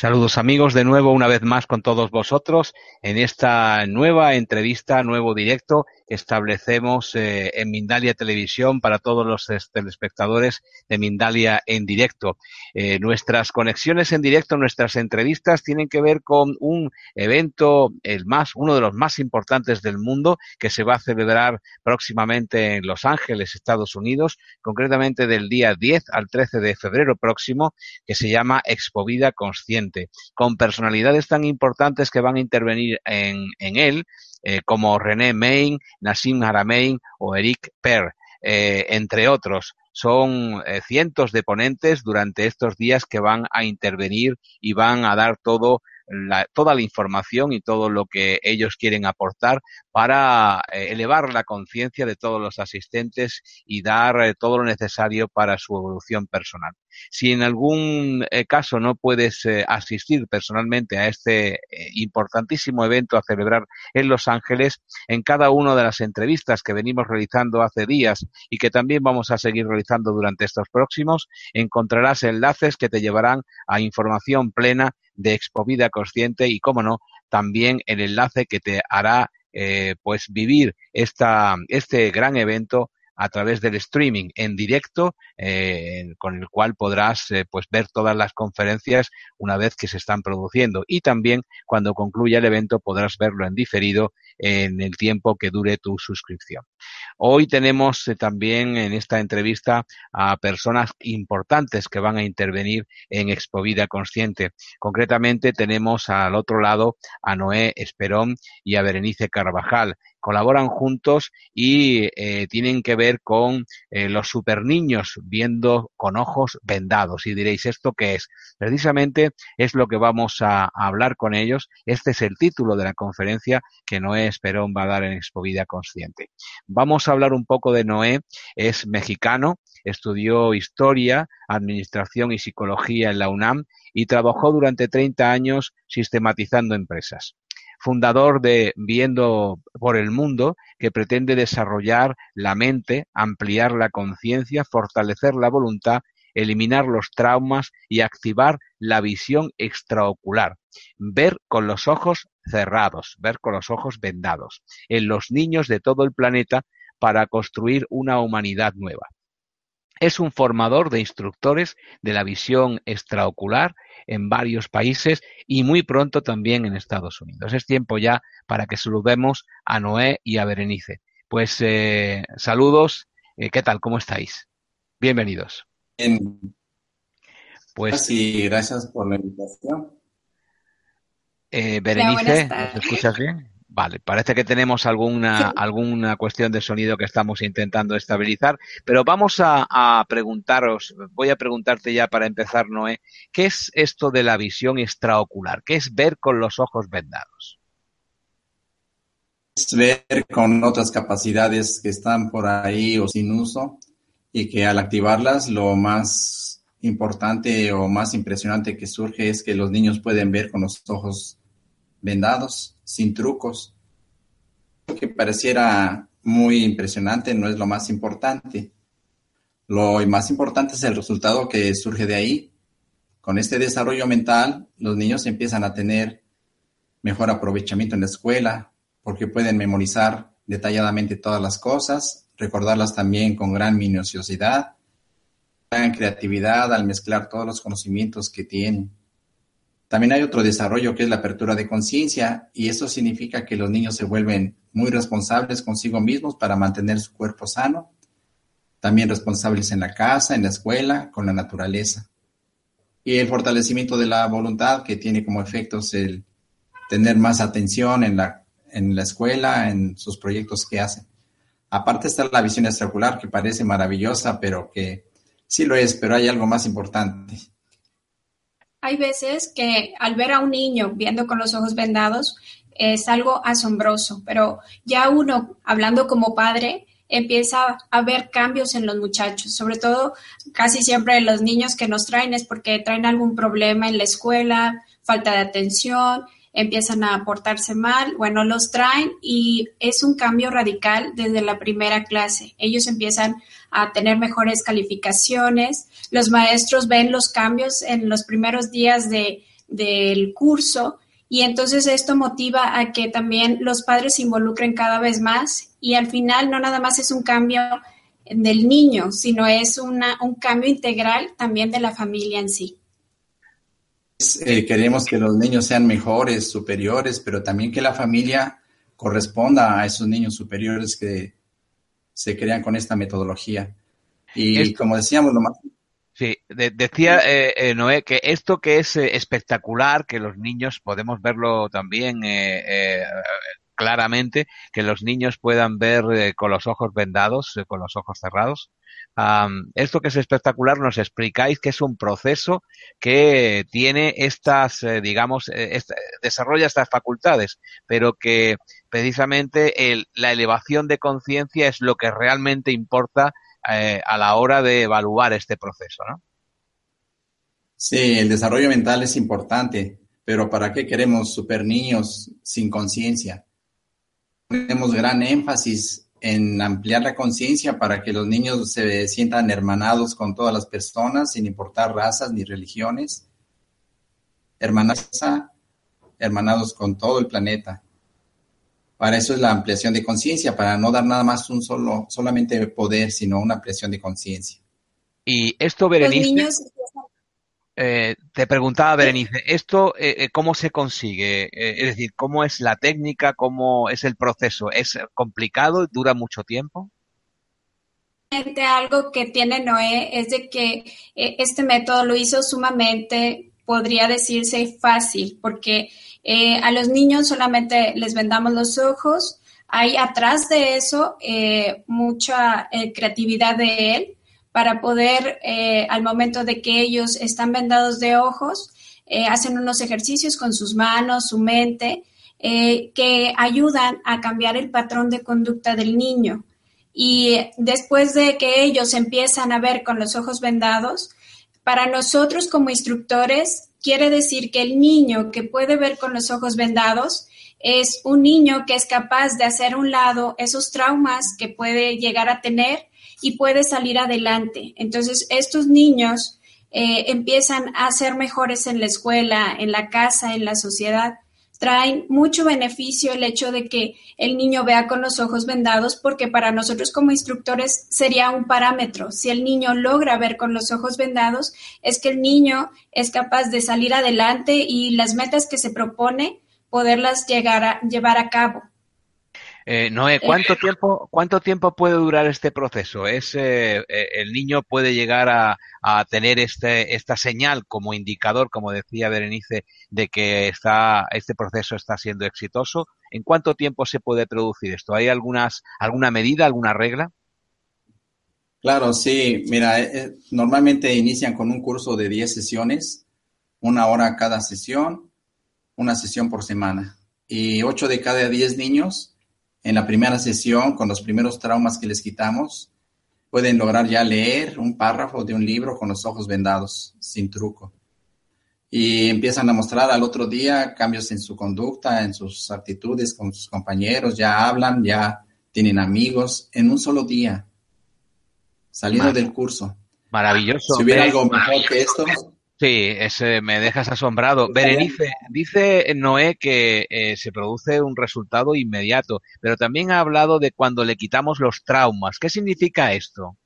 Saludos amigos, de nuevo una vez más con todos vosotros en esta nueva entrevista, nuevo directo establecemos eh, en Mindalia Televisión para todos los telespectadores de Mindalia en directo. Eh, nuestras conexiones en directo, nuestras entrevistas tienen que ver con un evento, el más, uno de los más importantes del mundo, que se va a celebrar próximamente en Los Ángeles, Estados Unidos, concretamente del día 10 al 13 de febrero próximo, que se llama Expo Vida Con personalidades tan importantes que van a intervenir en, él, eh, como René Main, Nassim Haramein o Eric Per, eh, entre otros. Son eh, cientos de ponentes durante estos días que van a intervenir y van a dar todo toda la información y todo lo que ellos quieren aportar para elevar la conciencia de todos los asistentes y dar todo lo necesario para su evolución personal. Si en algún eh, caso no puedes asistir personalmente a este importantísimo evento a celebrar en Los Ángeles, en cada una de las entrevistas que venimos realizando hace días y que también vamos a seguir realizando durante estos próximos, encontrarás enlaces que te llevarán a información plena de Expo Vida Consciente y, cómo no, también el enlace que te hará eh, pues vivir esta, este gran evento a través del streaming en directo, eh, con el cual podrás eh, pues ver todas las conferencias una vez que se están produciendo. Y también cuando concluya el evento podrás verlo en diferido en el tiempo que dure tu suscripción. Hoy tenemos eh, también en esta entrevista a personas importantes que van a intervenir en Expo Vida Consciente. Concretamente tenemos al otro lado a Noé Esperón y a Berenice Carvajal colaboran juntos y eh, tienen que ver con eh, los super niños viendo con ojos vendados. Y diréis, ¿esto qué es? Precisamente es lo que vamos a, hablar con ellos. Este es el título de la conferencia que Noé Esperón va a dar en Expo Vida Consciente. Vamos a hablar un poco de Noé. Es mexicano, estudió historia, administración y psicología en la UNAM y trabajó durante 30 años sistematizando empresas. Fundador de Viendo por el Mundo, que pretende desarrollar la mente, ampliar la conciencia, fortalecer la voluntad, eliminar los traumas y activar la visión extraocular, ver con los ojos cerrados, ver con los ojos vendados, en los niños de todo el planeta para construir una humanidad nueva. Es un formador de instructores de la visión extraocular en varios países y muy pronto también en Estados Unidos. Es tiempo ya para que saludemos a Noé y a Berenice. Pues eh, saludos, eh, ¿qué tal? ¿Cómo estáis? Bienvenidos. Bien. Pues sí, gracias por la invitación. Eh, Berenice, ¿nos escuchas bien? Vale, parece que tenemos alguna, alguna cuestión de sonido que estamos intentando estabilizar, pero vamos a, preguntaros, voy a preguntarte ya para empezar, Noé, ¿qué es esto de la visión extraocular? ¿Qué es ver con los ojos vendados? Es ver con otras capacidades que están por ahí o sin uso y que al activarlas lo más importante o más impresionante que surge es que los niños pueden ver con los ojos vendados sin trucos. Lo que pareciera muy impresionante no es lo más importante. Lo más importante es el resultado que surge de ahí. Con este desarrollo mental, los niños empiezan a tener mejor aprovechamiento en la escuela, porque pueden memorizar detalladamente todas las cosas, recordarlas también con gran minuciosidad, gran creatividad al mezclar todos los conocimientos que tienen. También hay otro desarrollo que es la apertura de conciencia y eso significa que los niños se vuelven muy responsables consigo mismos para mantener su cuerpo sano, también responsables en la casa, en la escuela, con la naturaleza. Y el fortalecimiento de la voluntad que tiene como efectos el tener más atención en la, en la escuela, en sus proyectos que hacen. Aparte está la visión extraocular que parece maravillosa, pero que sí lo es, pero hay algo más importante hay veces que al ver a un niño viendo con los ojos vendados es algo asombroso, pero ya uno, hablando como padre, empieza a ver cambios en los muchachos, sobre todo casi siempre los niños que nos traen es porque traen algún problema en la escuela, falta de atención, empiezan a portarse mal, bueno, los traen y es un cambio radical desde la primera clase. Ellos empiezan a tener mejores calificaciones, los maestros ven los cambios en los primeros días de, del curso y entonces esto motiva a que también los padres se involucren cada vez más y al final no nada más es un cambio del niño, sino es una, un cambio integral también de la familia en sí. Eh, queremos que los niños sean mejores, superiores, pero también que la familia corresponda a esos niños superiores que se crean con esta metodología. Y como decíamos, lo más... Sí, decía eh, eh, Noé que esto que es espectacular, que los niños podemos verlo también claramente, que los niños puedan ver con los ojos vendados, con los ojos cerrados, esto que es espectacular, nos explicáis que es un proceso que tiene estas, eh, digamos, eh, desarrolla estas facultades, pero que precisamente la elevación de conciencia es lo que realmente importa eh, a la hora de evaluar este proceso, ¿no? Sí, el desarrollo mental es importante, pero ¿para qué queremos super niños sin conciencia? Tenemos gran énfasis en ampliar la conciencia para que los niños se sientan hermanados con todas las personas, sin importar razas ni religiones, hermanas, hermanados con todo el planeta. Para eso es la ampliación de conciencia, para no dar nada más un solo, solamente poder, sino una ampliación de conciencia. Y esto, Berenice, eh, te preguntaba, Berenice, ¿esto eh, eh, cómo se consigue? es decir, ¿cómo es la técnica? ¿Cómo es el proceso? ¿Es complicado? ¿Dura mucho tiempo? Algo que tiene Noé es de que este método lo hizo sumamente, podría decirse, fácil, porque a los niños solamente les vendamos los ojos. Hay atrás de eso mucha creatividad de él para poder, eh, al momento de que ellos están vendados de ojos, eh, hacen unos ejercicios con sus manos, su mente, eh, que ayudan a cambiar el patrón de conducta del niño. Y después de que ellos empiezan a ver con los ojos vendados, para nosotros como instructores quiere decir que el niño que puede ver con los ojos vendados es un niño que es capaz de hacer a un lado esos traumas que puede llegar a tener y puede salir adelante. Entonces, estos niños eh, empiezan a ser mejores en la escuela, en la casa, en la sociedad. Traen mucho beneficio el hecho de que el niño vea con los ojos vendados, porque para nosotros como instructores sería un parámetro. Si el niño logra ver con los ojos vendados, es que el niño es capaz de salir adelante y las metas que se propone, poderlas llegar a, llevar a cabo. Eh, Noé, ¿cuánto tiempo, ¿cuánto tiempo puede durar este proceso? ¿Es, eh, eh, ¿El niño puede llegar a, tener este, esta señal como indicador, como decía Berenice, de que está, este proceso está siendo exitoso? ¿En cuánto tiempo se puede producir esto? ¿Hay algunas, alguna medida, alguna regla? Claro, sí. Mira, normalmente inician con un curso de 10 sesiones, una hora cada sesión, una sesión por semana. Y 8 de cada 10 niños en la primera sesión, con los primeros traumas que les quitamos, pueden lograr ya leer un párrafo de un libro con los ojos vendados, sin truco. Y empiezan a mostrar al otro día cambios en su conducta, en sus actitudes con sus compañeros, ya hablan, ya tienen amigos en un solo día, salido del curso. Maravilloso. Si hubiera algo mejor que esto, Sí, ese, me dejas asombrado. Berenice, dice Noé que eh, se produce un resultado inmediato, pero también ha hablado de cuando le quitamos los traumas. ¿Qué significa esto?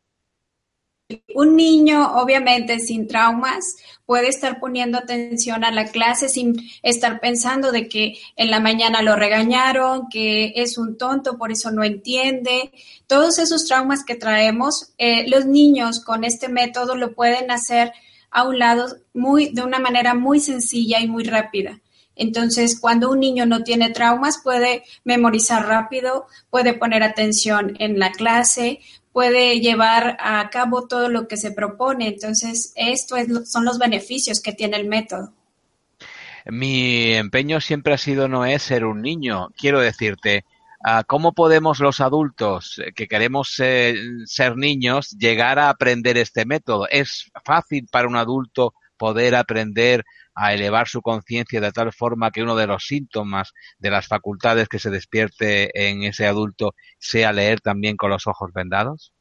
un niño, obviamente, sin traumas, puede estar poniendo atención a la clase sin estar pensando de que en la mañana lo regañaron, que es un tonto, por eso no entiende. Todos esos traumas que traemos, eh, los niños con este método lo pueden hacer a un lado muy, de una manera muy sencilla y muy rápida. Entonces, cuando un niño no tiene traumas, puede memorizar rápido, puede poner atención en la clase, puede llevar a cabo todo lo que se propone. Entonces, esto son los beneficios que tiene el método. Mi empeño siempre ha sido no es ser un niño. Quiero decirte, ¿cómo podemos los adultos que queremos ser, ser niños llegar a aprender este método? ¿Es fácil para un adulto poder aprender a elevar su conciencia de tal forma que uno de los síntomas de las facultades que se despierte en ese adulto sea leer también con los ojos vendados?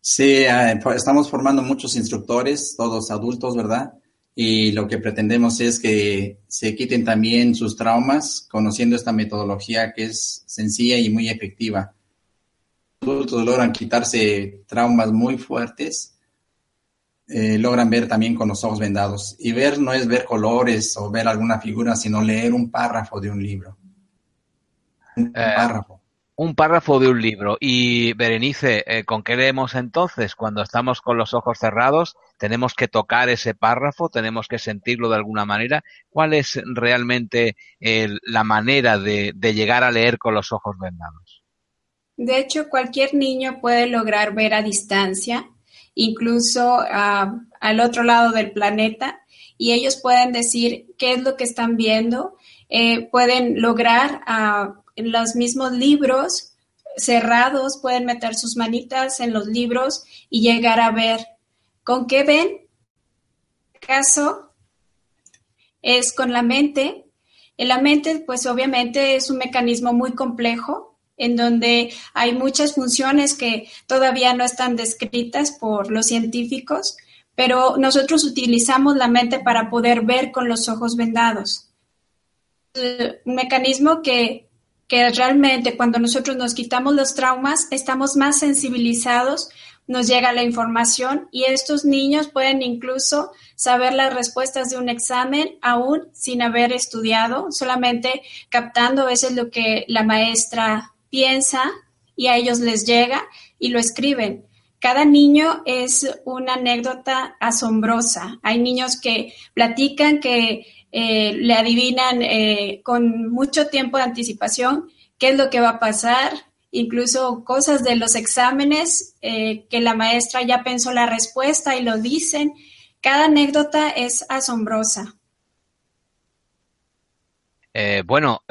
Sí, eh, pues, estamos formando muchos instructores, todos adultos, ¿verdad? Y lo que pretendemos es que se quiten también sus traumas conociendo esta metodología que es sencilla y muy efectiva. Los adultos logran quitarse traumas muy fuertes eh, logran ver también con los ojos vendados. Y ver no es ver colores o ver alguna figura, sino leer un párrafo de un libro. Un eh, párrafo. Un párrafo de un libro. Y Berenice, eh, ¿con qué leemos entonces? Cuando estamos con los ojos cerrados, tenemos que tocar ese párrafo, tenemos que sentirlo de alguna manera. ¿Cuál es realmente la manera de llegar a leer con los ojos vendados? De hecho, cualquier niño puede lograr ver a distancia incluso ah, al otro lado del planeta, y ellos pueden decir qué es lo que están viendo, eh, pueden lograr uh, en los mismos libros cerrados, pueden meter sus manitas en los libros y llegar a ver con qué ven. caso es con la mente. En la mente, pues obviamente es un mecanismo muy complejo en donde hay muchas funciones que todavía no están descritas por los científicos, pero nosotros utilizamos la mente para poder ver con los ojos vendados. Un mecanismo que, que realmente cuando nosotros nos quitamos los traumas, estamos más sensibilizados, nos llega la información y estos niños pueden incluso saber las respuestas de un examen aún sin haber estudiado, solamente captando a veces lo que la maestra piensa y a ellos les llega y lo escriben. Cada niño es una anécdota asombrosa. Hay niños que platican, que eh, le adivinan eh, con mucho tiempo de anticipación qué es lo que va a pasar, incluso cosas de los exámenes eh, que la maestra ya pensó la respuesta y lo dicen. Cada anécdota es asombrosa. Bueno,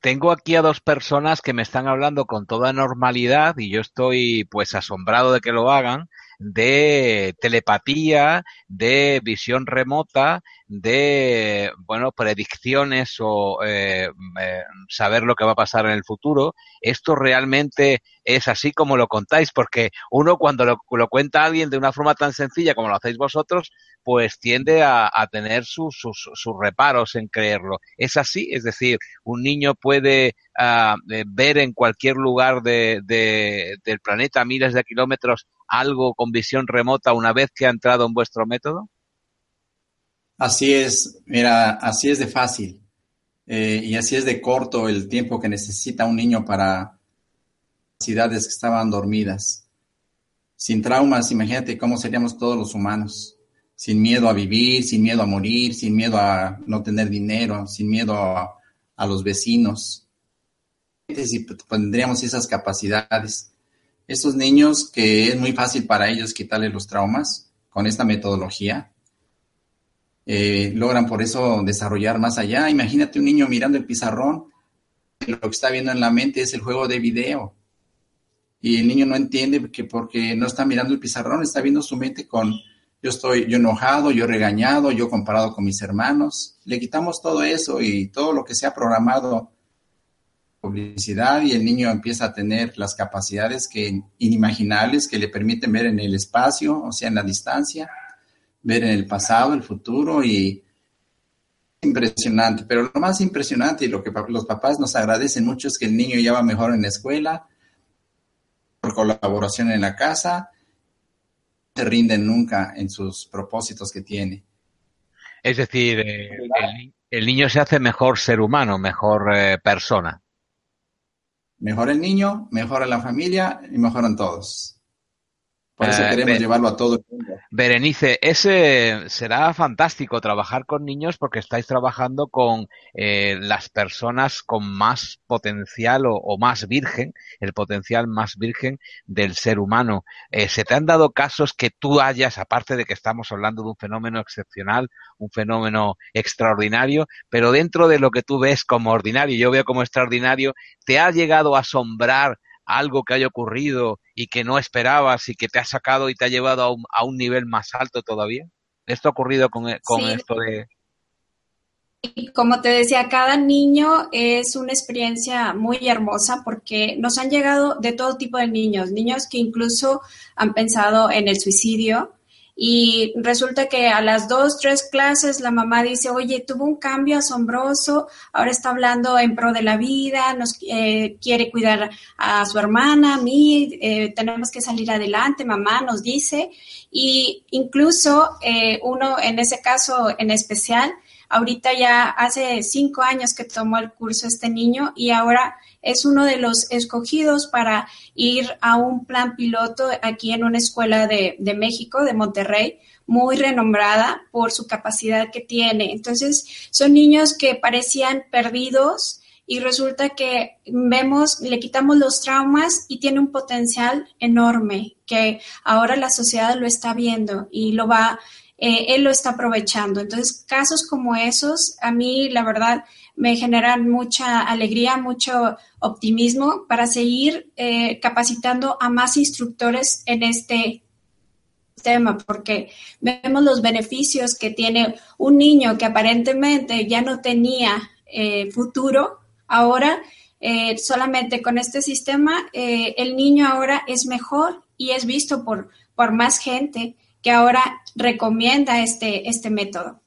tengo aquí a dos personas que me están hablando con toda normalidad y yo estoy pues asombrado de que lo hagan de telepatía, de visión remota, de, bueno, predicciones o eh, eh, saber lo que va a pasar en el futuro. Esto realmente es así como lo contáis, porque uno cuando lo, cuenta alguien de una forma tan sencilla como lo hacéis vosotros, pues tiende a, tener sus, sus, sus, reparos en creerlo. Es así, es decir, un niño puede ah, eh, ver en cualquier lugar de, del planeta, miles de kilómetros, algo con visión remota una vez que ha entrado en vuestro método? Así es, mira, así es de fácil eh, y así es de corto el tiempo que necesita un niño para ciudades que estaban dormidas. Sin traumas, imagínate cómo seríamos todos los humanos, sin miedo a vivir, sin miedo a morir, sin miedo a no tener dinero, sin miedo a, a los vecinos. Si tendríamos esas capacidades. Estos niños que es muy fácil para ellos quitarle los traumas con esta metodología, eh, logran por eso desarrollar más allá. Imagínate un niño mirando el pizarrón, lo que está viendo en la mente es el juego de video. Y el niño no entiende que porque no está mirando el pizarrón, está viendo su mente con yo estoy yo enojado, yo regañado, yo comparado con mis hermanos. Le quitamos todo eso y todo lo que se ha programado publicidad y el niño empieza a tener las capacidades que inimaginables que le permiten ver en el espacio, o sea, en la distancia, ver en el pasado, el futuro y impresionante. Pero lo más impresionante y lo que los papás nos agradecen mucho es que el niño ya va mejor en la escuela, por colaboración en la casa, se rinden nunca en sus propósitos que tiene. Es decir, eh, el, niño se hace mejor ser humano, mejor eh, persona. Mejor el niño, mejor la familia y mejoran todos. Por eso eh, queremos llevarlo a todo el mundo. Berenice, ese será fantástico trabajar con niños porque estáis trabajando con eh, las personas con más potencial o, más virgen, el potencial más virgen del ser humano. Eh, ¿Se te han dado casos que tú hayas, aparte de que estamos hablando de un fenómeno excepcional, un fenómeno extraordinario, pero dentro de lo que tú ves como ordinario, yo veo como extraordinario, ¿te ha llegado a asombrar algo que haya ocurrido y que no esperabas y que te ha sacado y te ha llevado a un, a un nivel más alto todavía? ¿Esto ha ocurrido con, con esto de...? Como te decía, cada niño es una experiencia muy hermosa porque nos han llegado de todo tipo de niños, niños que incluso han pensado en el suicidio, y resulta que a las dos, tres clases la mamá dice, oye, tuvo un cambio asombroso, ahora está hablando en pro de la vida, nos eh, quiere cuidar a su hermana, a mí, eh, tenemos que salir adelante, mamá nos dice, y incluso eh, uno en ese caso en especial, ahorita ya hace cinco años que tomó el curso este niño y ahora es uno de los escogidos para ir a un plan piloto aquí en una escuela de, México, de Monterrey, muy renombrada por su capacidad que tiene. Entonces, son niños que parecían perdidos y resulta que vemos, le quitamos los traumas y tiene un potencial enorme que ahora la sociedad lo está viendo y lo va, eh, él lo está aprovechando. Entonces, casos como esos, a mí, la verdad, me generan mucha alegría, mucho optimismo para seguir eh, capacitando a más instructores en este tema, porque vemos los beneficios que tiene un niño que aparentemente ya no tenía eh, futuro, ahora solamente con este sistema el niño ahora es mejor y es visto por, por más gente que ahora recomienda este, este método.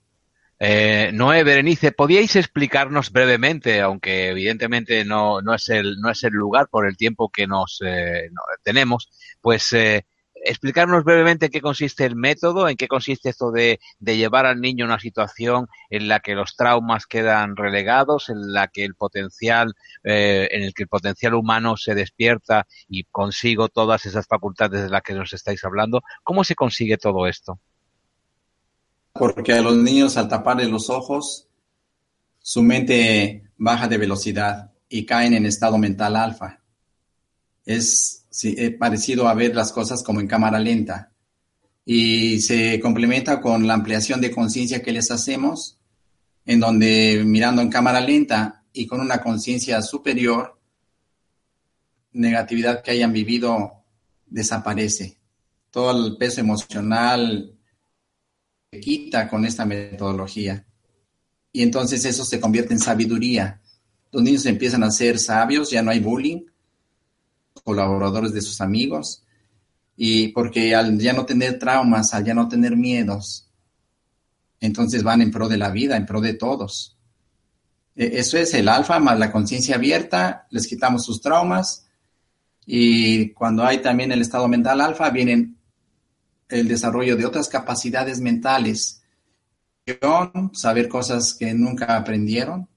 Eh, Noé, Berenice, ¿podíais explicarnos brevemente, aunque evidentemente no, no, es, el, no es el lugar por el tiempo que nos eh, tenemos, pues eh, explicarnos brevemente en qué consiste el método, en qué consiste esto de, llevar al niño a una situación en la que los traumas quedan relegados, en la que el potencial, eh, en el que el potencial humano se despierta y consigo todas esas facultades de las que nos estáis hablando. ¿Cómo se consigue todo esto? porque a los niños al taparles los ojos, su mente baja de velocidad y caen en estado mental alfa. Es parecido a ver las cosas como en cámara lenta y se complementa con la ampliación de conciencia que les hacemos, en donde mirando en cámara lenta y con una conciencia superior, negatividad que hayan vivido desaparece. Todo el peso emocional, quita con esta metodología. Y entonces eso se convierte en sabiduría. Los niños empiezan a ser sabios, ya no hay bullying, colaboradores de sus amigos, y porque al ya no tener traumas, al ya no tener miedos, entonces van en pro de la vida, en pro de todos. E, eso es el alfa más la conciencia abierta, les quitamos sus traumas y cuando hay también el estado mental alfa, vienen el desarrollo de otras capacidades mentales, saber cosas que nunca aprendieron,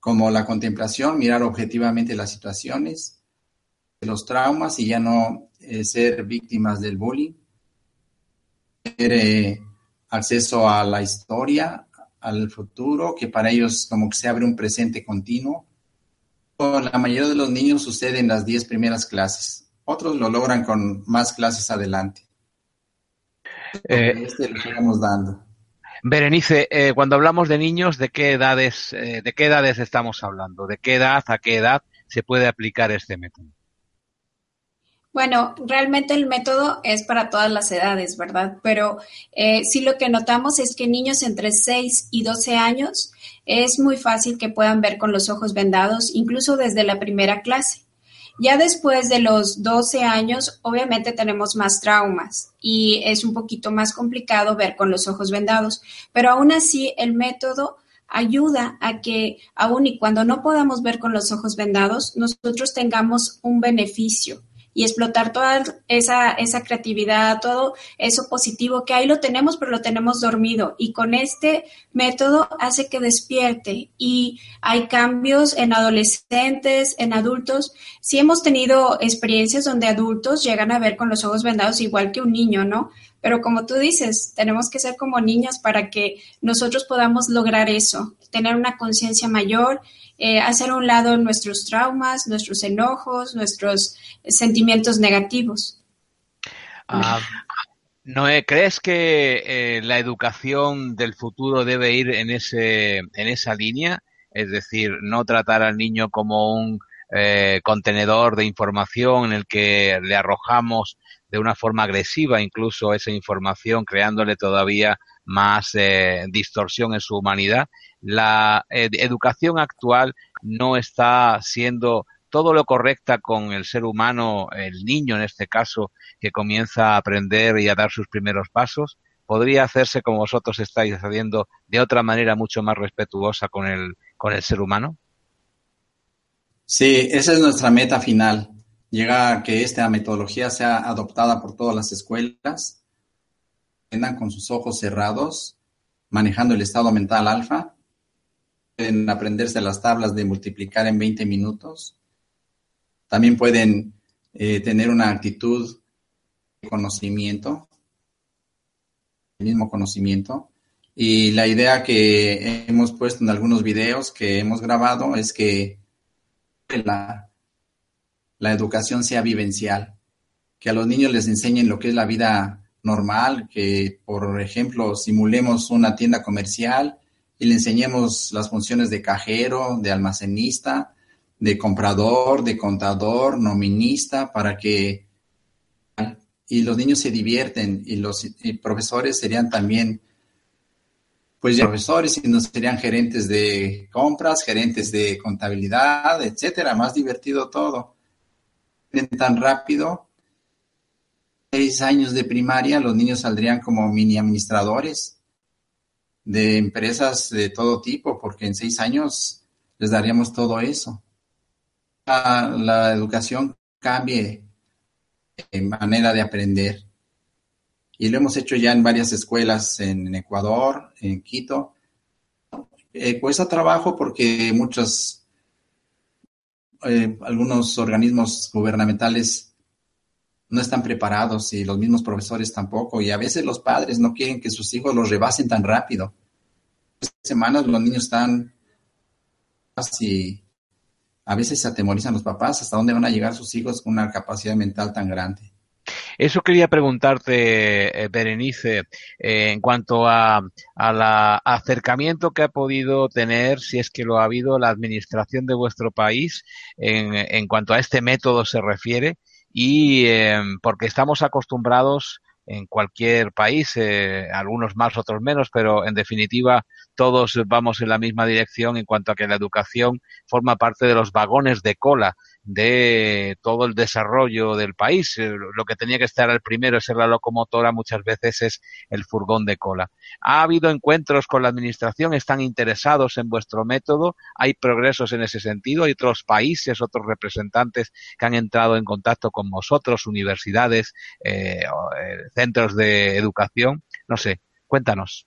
como la contemplación, mirar objetivamente las situaciones, los traumas y ya no eh, ser víctimas del bullying, tener eh, acceso a la historia, al futuro, que para ellos como que se abre un presente continuo. La mayoría de los niños sucede en las 10 primeras clases, otros lo logran con más clases adelante. Eh, este dando. Berenice, eh, cuando hablamos de niños, ¿de qué edades, eh, de qué edades estamos hablando? ¿De qué edad a qué edad se puede aplicar este método? Bueno, realmente el método es para todas las edades, ¿verdad? Pero sí lo que notamos es que niños entre 6 y 12 años es muy fácil que puedan ver con los ojos vendados, incluso desde la primera clase. Ya después de los 12 años, obviamente tenemos más traumas y es un poquito más complicado ver con los ojos vendados, pero aún así el método ayuda a que aun y cuando no podamos ver con los ojos vendados, nosotros tengamos un beneficio y explotar toda esa, esa creatividad, todo eso positivo que ahí lo tenemos, pero lo tenemos dormido. Y con este método hace que despierte y hay cambios en adolescentes, en adultos. Sí hemos tenido experiencias donde adultos llegan a ver con los ojos vendados igual que un niño, ¿no? Pero como tú dices, tenemos que ser como niñas para que nosotros podamos lograr eso, tener una conciencia mayor, eh, hacer a un lado nuestros traumas, nuestros enojos, nuestros sentimientos negativos. Ah, Noé, ¿crees que eh, la educación del futuro debe ir en, ese, en esa línea? Es decir, no tratar al niño como un eh, contenedor de información en el que le arrojamos de una forma agresiva incluso esa información, creándole todavía más eh, distorsión en su humanidad. La eh, educación actual no está siendo todo lo correcta con el ser humano, el niño en este caso, que comienza a aprender y a dar sus primeros pasos. Podría hacerse como vosotros estáis haciendo de otra manera mucho más respetuosa con el, con el ser humano. Sí, esa es nuestra meta final llega a que esta metodología sea adoptada por todas las escuelas, aprendan con sus ojos cerrados, manejando el estado mental alfa, pueden aprenderse las tablas de multiplicar en 20 minutos, también pueden eh, tener una actitud de conocimiento, el mismo conocimiento. Y la idea que hemos puesto en algunos videos que hemos grabado es que la, la educación sea vivencial, que a los niños les enseñen lo que es la vida normal, que por ejemplo simulemos una tienda comercial y le enseñemos las funciones de cajero, de almacenista, de comprador, de contador, nominista, para que y los niños se divierten y los profesores serían también pues ya profesores y no serían gerentes de compras, gerentes de contabilidad, etcétera, más divertido todo tan rápido. Seis años de primaria, los niños saldrían como mini administradores de empresas de todo tipo, porque en seis años les daríamos todo eso. La, la educación cambie en manera de aprender. Y lo hemos hecho ya en varias escuelas en, Ecuador, en Quito. Eh, cuesta trabajo porque muchos eh, algunos organismos gubernamentales no están preparados y los mismos profesores tampoco. Y a veces los padres no quieren que sus hijos los rebasen tan rápido. semanas los niños están así. A veces se atemorizan los papás hasta dónde van a llegar sus hijos con una capacidad mental tan grande. Eso quería preguntarte, eh, Berenice, eh, en cuanto a, al acercamiento que ha podido tener, si es que lo ha habido, la administración de vuestro país en, en cuanto a este método se refiere y eh, porque estamos acostumbrados en cualquier país, eh, algunos más, otros menos, pero en definitiva todos vamos en la misma dirección en cuanto a que la educación forma parte de los vagones de cola de todo el desarrollo del país. Eh, lo que tenía que estar al primero es ser la locomotora, muchas veces es el furgón de cola. ¿Ha habido encuentros con la Administración? ¿Están interesados en vuestro método? ¿Hay progresos en ese sentido? ¿Hay otros países, otros representantes que han entrado en contacto con vosotros, universidades, eh, eh, centros de educación? No sé, cuéntanos.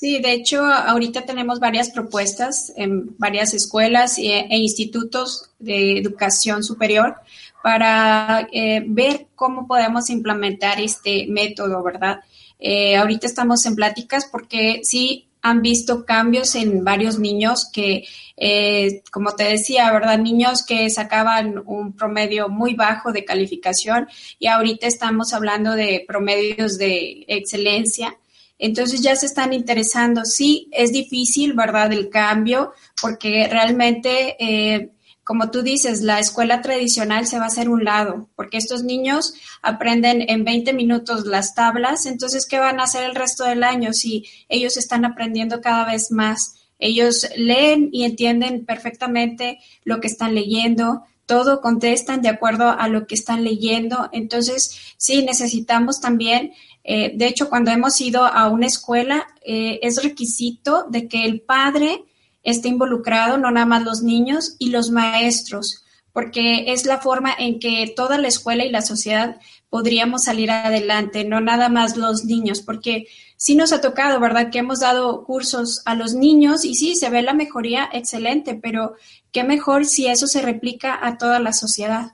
Sí, de hecho, ahorita tenemos varias propuestas en varias escuelas e, institutos de educación superior para eh, ver cómo podemos implementar este método, ¿verdad? Eh, ahorita estamos en pláticas porque sí han visto cambios en varios niños que, eh, como te decía, ¿verdad? Niños que sacaban un promedio muy bajo de calificación y ahorita estamos hablando de promedios de excelencia entonces ya se están interesando. Sí, es difícil, ¿verdad? El cambio, porque realmente, eh, como tú dices, la escuela tradicional se va a hacer un lado, porque estos niños aprenden en 20 minutos las tablas, entonces, ¿qué van a hacer el resto del año si ellos están aprendiendo cada vez más? Ellos leen y entienden perfectamente lo que están leyendo, todo contestan de acuerdo a lo que están leyendo. Entonces, sí, necesitamos también eh, de hecho, cuando hemos ido a una escuela, eh, es requisito de que el padre esté involucrado, no nada más los niños y los maestros, porque es la forma en que toda la escuela y la sociedad podríamos salir adelante, no nada más los niños, porque sí nos ha tocado, ¿verdad? Que hemos dado cursos a los niños y sí, se ve la mejoría excelente, pero qué mejor si eso se replica a toda la sociedad.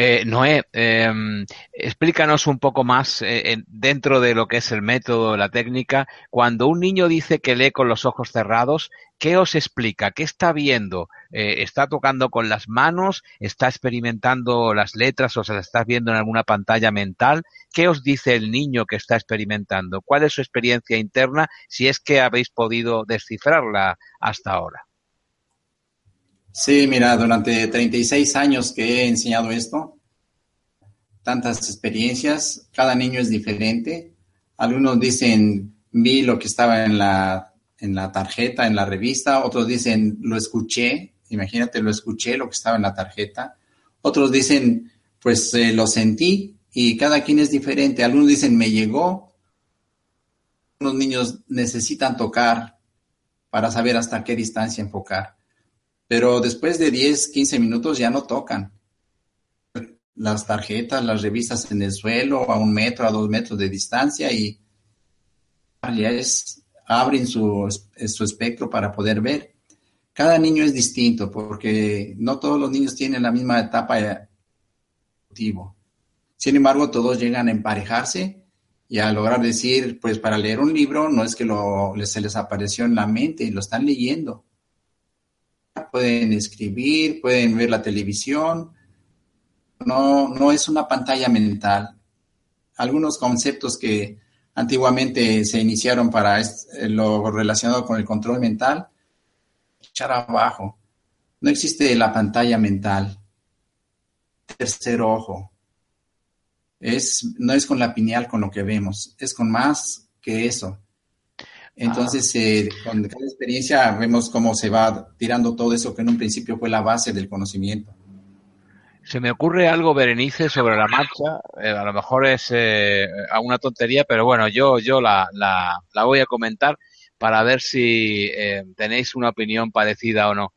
Eh, Noé, em, explícanos un poco más eh, dentro de lo que es el método, la técnica. Cuando un niño dice que lee con los ojos cerrados, ¿qué os explica? ¿Qué está viendo? Eh, ¿Está tocando con las manos? ¿Está experimentando las letras o se las está viendo en alguna pantalla mental? ¿Qué os dice el niño que está experimentando? ¿Cuál es su experiencia interna si es que habéis podido descifrarla hasta ahora? Sí, mira, durante 36 años que he enseñado esto, tantas experiencias, cada niño es diferente. Algunos dicen, vi lo que estaba en la, en la tarjeta, en la revista, otros dicen, lo escuché, imagínate, lo escuché, lo que estaba en la tarjeta. Otros dicen, pues eh, lo sentí y cada quien es diferente. Algunos dicen, me llegó. Algunos niños necesitan tocar para saber hasta qué distancia enfocar pero después de 10, 15 minutos ya no tocan. Las tarjetas, las revistas en el suelo, a un metro, a dos metros de distancia y ya es, abren su, su espectro para poder ver. Cada niño es distinto porque no todos los niños tienen la misma etapa evolutiva. Sin embargo, todos llegan a emparejarse y a lograr decir, pues para leer un libro no es que lo, se les apareció en la mente, lo están leyendo pueden escribir, pueden ver la televisión. No, no es una pantalla mental. Algunos conceptos que antiguamente se iniciaron para lo relacionado con el control mental, echar abajo. No existe la pantalla mental. Tercer ojo. Es, no es con la pineal con lo que vemos, es con más que eso. Entonces, eh, con cada experiencia vemos cómo se va tirando todo eso que en un principio fue la base del conocimiento. Se me ocurre algo, Berenice, sobre la marcha. Eh, a lo mejor es eh, una tontería, pero bueno, yo, yo la, la, la voy a comentar para ver si eh, tenéis una opinión parecida o no.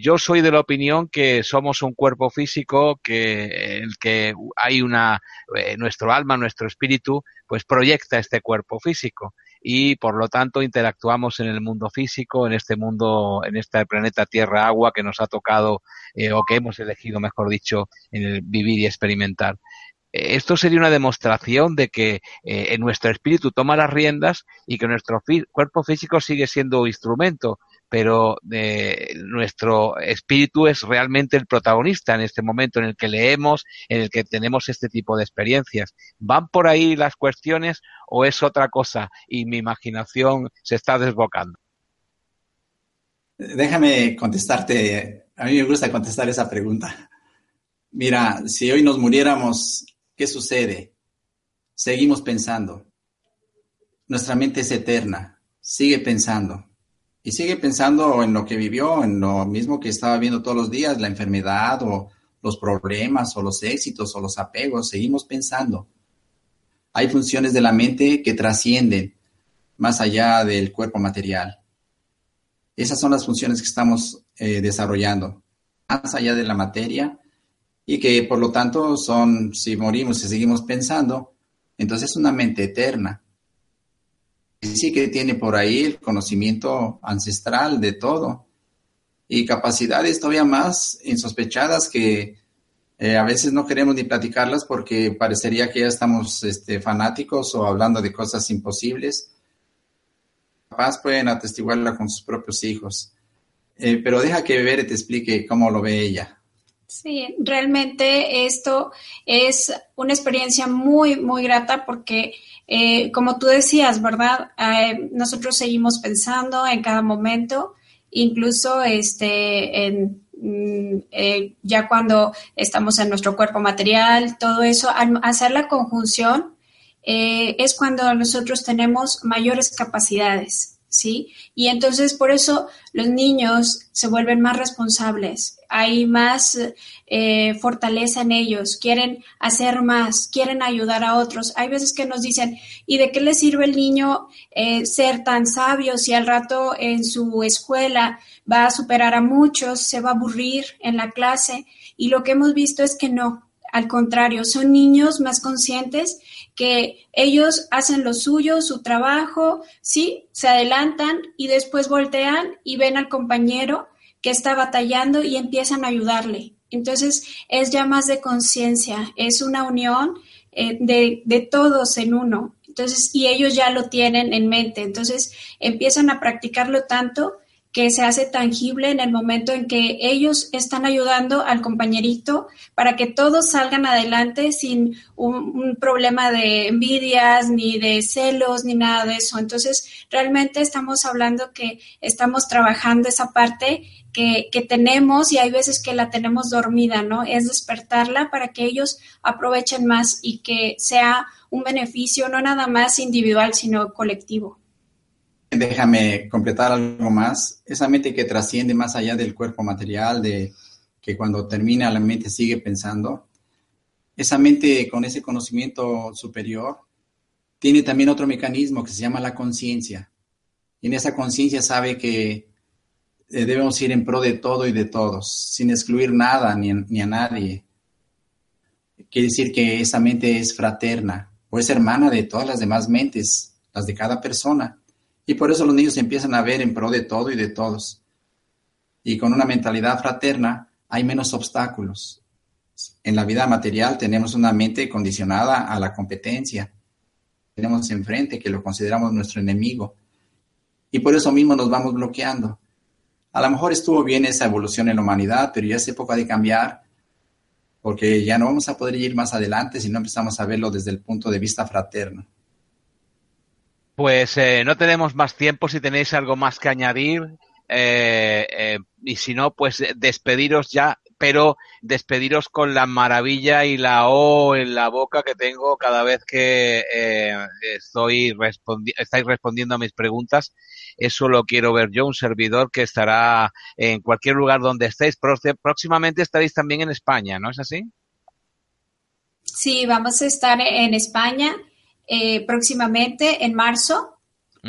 yo soy de la opinión que somos un cuerpo físico que el que hay una nuestro alma, nuestro espíritu, pues proyecta este cuerpo físico y por lo tanto interactuamos en el mundo físico, en este mundo, en este planeta Tierra Agua que nos ha tocado eh, o que hemos elegido, mejor dicho, en el vivir y experimentar. Esto sería una demostración de que eh, nuestro espíritu toma las riendas y que nuestro cuerpo físico sigue siendo instrumento, pero eh, nuestro espíritu es realmente el protagonista en este momento en el que leemos, en el que tenemos este tipo de experiencias. ¿Van por ahí las cuestiones o es otra cosa y mi imaginación se está desbocando? Déjame contestarte, a mí me gusta contestar esa pregunta. Mira, si hoy nos muriéramos, ¿qué sucede? Seguimos pensando. Nuestra mente es eterna, sigue pensando y sigue pensando en lo que vivió, en lo mismo que estaba viendo todos los días, la enfermedad o los problemas o los éxitos o los apegos, seguimos pensando. Hay funciones de la mente que trascienden más allá del cuerpo material. Esas son las funciones que estamos eh, desarrollando, más allá de la materia, y que por lo tanto son, si morimos y seguimos pensando, entonces es una mente eterna sí que tiene por ahí el conocimiento ancestral de todo y capacidades todavía más insospechadas que eh, a veces no queremos ni platicarlas porque parecería que ya estamos este, fanáticos o hablando de cosas imposibles. Capaz pueden atestiguarla con sus propios hijos. Eh, pero deja que Bere te explique cómo lo ve ella. Sí, realmente esto es una experiencia muy, muy grata porque, eh, como tú decías, ¿verdad? Eh, nosotros seguimos pensando en cada momento, incluso este, en, mm, eh, ya cuando estamos en nuestro cuerpo material, todo eso, al hacer la conjunción, es cuando nosotros tenemos mayores capacidades. ¿sí? Y entonces por eso los niños se vuelven más responsables, hay más eh, fortaleza en ellos, quieren hacer más, quieren ayudar a otros. Hay veces que nos dicen, ¿y de qué le sirve el niño eh, ser tan sabio si al rato en su escuela va a superar a muchos, se va a aburrir en la clase? Y lo que hemos visto es que no, al contrario, son niños más conscientes que ellos hacen lo suyo, su trabajo, sí, se adelantan y después voltean y ven al compañero que está batallando y empiezan a ayudarle. Entonces es ya más de conciencia, es una unión eh, de, de todos en uno. Entonces, y ellos ya lo tienen en mente. Entonces empiezan a practicarlo tanto que se hace tangible en el momento en que ellos están ayudando al compañerito para que todos salgan adelante sin un, problema de envidias, ni de celos, ni nada de eso. Entonces, realmente estamos hablando que estamos trabajando esa parte que, tenemos y hay veces que la tenemos dormida, ¿no? Es despertarla para que ellos aprovechen más y que sea un beneficio no nada más individual, sino colectivo. Déjame completar algo más. Esa mente que trasciende más allá del cuerpo material, de que cuando termina la mente sigue pensando, esa mente con ese conocimiento superior tiene también otro mecanismo que se llama la conciencia. Y en esa conciencia sabe que eh, debemos ir en pro de todo y de todos, sin excluir nada ni, ni a nadie. Quiere decir que esa mente es fraterna o es hermana de todas las demás mentes, las de cada persona. Y por eso los niños empiezan a ver en pro de todo y de todos. Y con una mentalidad fraterna hay menos obstáculos. En la vida material tenemos una mente condicionada a la competencia. Tenemos enfrente que lo consideramos nuestro enemigo. Y por eso mismo nos vamos bloqueando. A lo mejor estuvo bien esa evolución en la humanidad, pero ya es época de cambiar, porque ya no vamos a poder ir más adelante si no empezamos a verlo desde el punto de vista fraterno. Pues eh, no tenemos más tiempo. Si tenéis algo más que añadir, eh, eh, y si no, pues despediros ya, pero despediros con la maravilla y la O en la boca que tengo cada vez que estoy respondi estáis respondiendo a mis preguntas. Eso lo quiero ver yo, un servidor que estará en cualquier lugar donde estéis. Próximamente estaréis también en España, ¿no es así? Sí, vamos a estar en España eh, próximamente en marzo.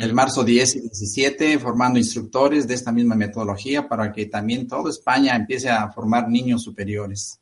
El marzo 10 y 17, formando instructores de esta misma metodología para que también toda España empiece a formar niños superiores.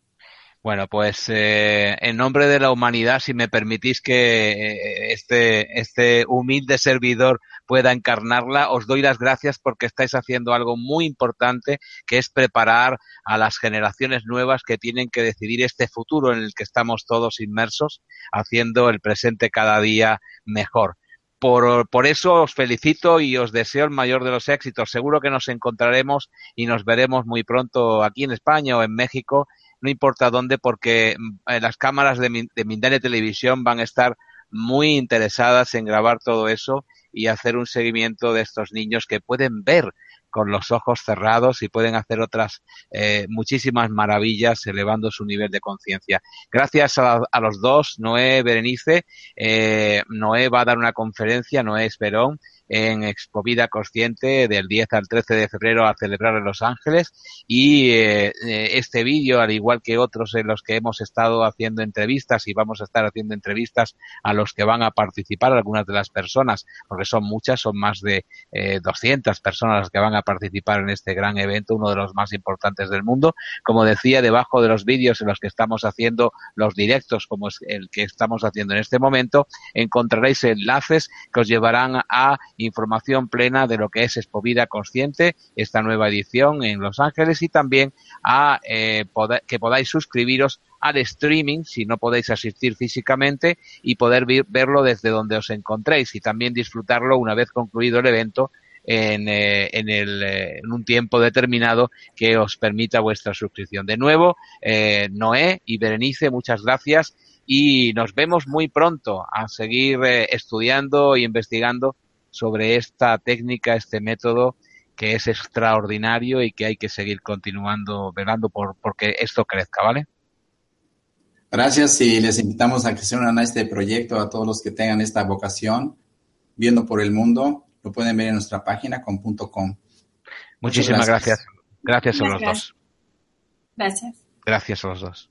Bueno, pues eh, en nombre de la humanidad, si me permitís que eh, este, este humilde servidor pueda encarnarla, os doy las gracias porque estáis haciendo algo muy importante, que es preparar a las generaciones nuevas que tienen que decidir este futuro en el que estamos todos inmersos, haciendo el presente cada día mejor. Por, por, eso os felicito y os deseo el mayor de los éxitos. Seguro que nos encontraremos y nos veremos muy pronto aquí en España o en México no importa dónde, porque mm, eh, las cámaras de, de Mindale Televisión van a estar muy interesadas en grabar todo eso y hacer un seguimiento de estos niños que pueden ver con los ojos cerrados y pueden hacer otras eh, muchísimas maravillas elevando su nivel de conciencia. Gracias a, los dos, Noé Berenice. Eh, Noé va a dar una conferencia, Noé Esperón, en Expo Vida Consciente del 10 al 13 de febrero a celebrar en Los Ángeles y eh, eh, este vídeo, al igual que otros en los que hemos estado haciendo entrevistas y vamos a estar haciendo entrevistas a los que van a participar, algunas de las personas, porque son muchas, son más de eh, 200 personas las que van a participar en este gran evento, uno de los más importantes del mundo. Como decía, debajo de los vídeos en los que estamos haciendo los directos, como es el que estamos haciendo en este momento, encontraréis enlaces que os llevarán a información plena de lo que es Expovida Consciente, esta nueva edición en Los Ángeles y también a eh, que podáis suscribiros al streaming si no podéis asistir físicamente y poder verlo desde donde os encontréis y también disfrutarlo una vez concluido el evento en, eh, en, el, eh, en, un tiempo determinado que os permita vuestra suscripción. De nuevo, eh, Noé y Berenice, muchas gracias y nos vemos muy pronto a seguir eh, estudiando e investigando sobre esta técnica, este método que es extraordinario y que hay que seguir continuando velando por porque esto crezca, ¿vale? Gracias y les invitamos a que se unan a este proyecto, a todos los que tengan esta vocación, viendo por el mundo. lo pueden ver en nuestra página con .com. Muchísimas gracias. Gracias, a los dos. Gracias. Gracias a los dos.